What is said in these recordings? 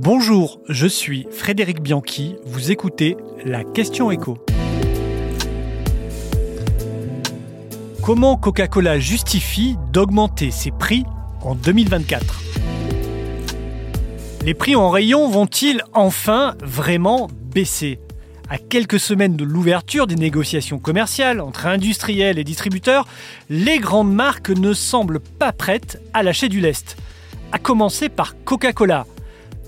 Bonjour, je suis Frédéric Bianchi, vous écoutez la question écho. Comment Coca-Cola justifie d'augmenter ses prix en 2024 Les prix en rayon vont-ils enfin vraiment baisser? À quelques semaines de l'ouverture des négociations commerciales entre industriels et distributeurs, les grandes marques ne semblent pas prêtes à lâcher du lest. À commencer par Coca-Cola,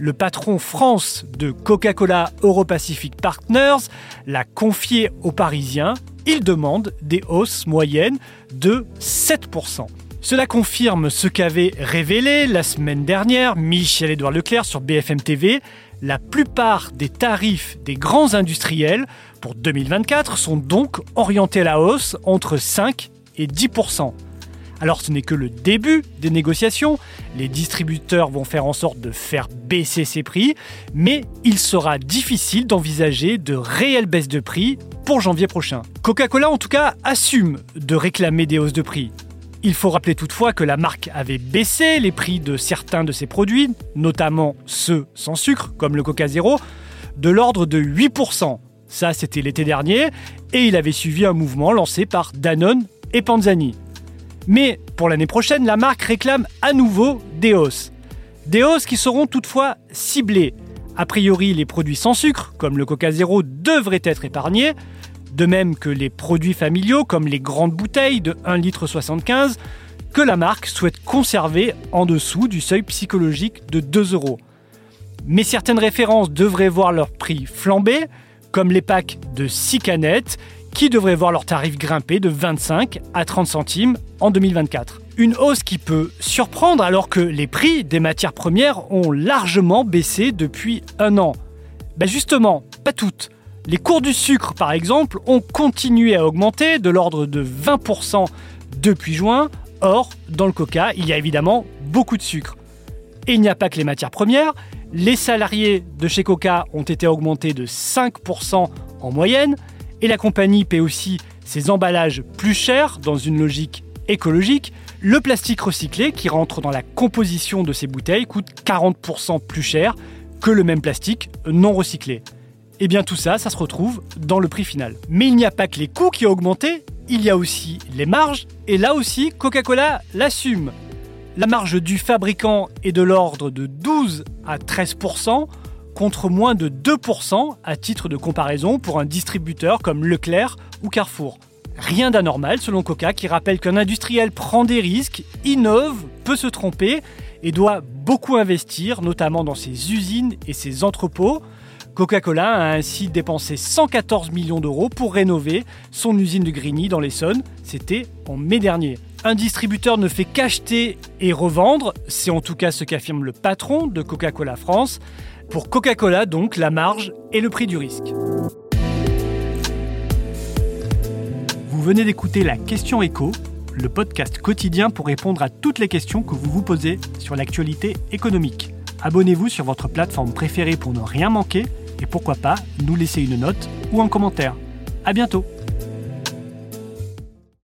le patron France de Coca-Cola Europacific Partners l'a confié aux Parisiens. Il demande des hausses moyennes de 7%. Cela confirme ce qu'avait révélé la semaine dernière Michel-Édouard Leclerc sur BFM TV. La plupart des tarifs des grands industriels pour 2024 sont donc orientés à la hausse entre 5 et 10%. Alors ce n'est que le début des négociations, les distributeurs vont faire en sorte de faire baisser ces prix, mais il sera difficile d'envisager de réelles baisses de prix pour janvier prochain. Coca-Cola en tout cas assume de réclamer des hausses de prix. Il faut rappeler toutefois que la marque avait baissé les prix de certains de ses produits, notamment ceux sans sucre, comme le Coca Zero, de l'ordre de 8%. Ça, c'était l'été dernier, et il avait suivi un mouvement lancé par Danone et Panzani. Mais pour l'année prochaine, la marque réclame à nouveau des hausses. Des hausses qui seront toutefois ciblées. A priori, les produits sans sucre, comme le Coca Zero, devraient être épargnés, de même que les produits familiaux, comme les grandes bouteilles de 1,75 litre, que la marque souhaite conserver en dessous du seuil psychologique de 2 euros. Mais certaines références devraient voir leur prix flamber, comme les packs de 6 canettes qui devraient voir leur tarif grimper de 25 à 30 centimes en 2024. Une hausse qui peut surprendre alors que les prix des matières premières ont largement baissé depuis un an. Ben justement, pas toutes. Les cours du sucre, par exemple, ont continué à augmenter de l'ordre de 20% depuis juin. Or, dans le coca, il y a évidemment beaucoup de sucre. Et il n'y a pas que les matières premières. Les salariés de chez Coca ont été augmentés de 5% en moyenne. Et la compagnie paie aussi ses emballages plus chers dans une logique écologique. Le plastique recyclé qui rentre dans la composition de ces bouteilles coûte 40% plus cher que le même plastique non recyclé. Et eh bien tout ça, ça se retrouve dans le prix final. Mais il n'y a pas que les coûts qui ont augmenté, il y a aussi les marges, et là aussi Coca-Cola l'assume. La marge du fabricant est de l'ordre de 12 à 13%, contre moins de 2% à titre de comparaison pour un distributeur comme Leclerc ou Carrefour. Rien d'anormal selon Coca qui rappelle qu'un industriel prend des risques, innove, peut se tromper et doit beaucoup investir, notamment dans ses usines et ses entrepôts. Coca-Cola a ainsi dépensé 114 millions d'euros pour rénover son usine de Grigny dans l'Essonne. C'était en mai dernier. Un distributeur ne fait qu'acheter et revendre, c'est en tout cas ce qu'affirme le patron de Coca-Cola France. Pour Coca-Cola, donc, la marge est le prix du risque. Vous venez d'écouter la Question Écho, le podcast quotidien pour répondre à toutes les questions que vous vous posez sur l'actualité économique. Abonnez-vous sur votre plateforme préférée pour ne rien manquer et pourquoi pas nous laisser une note ou un commentaire. À bientôt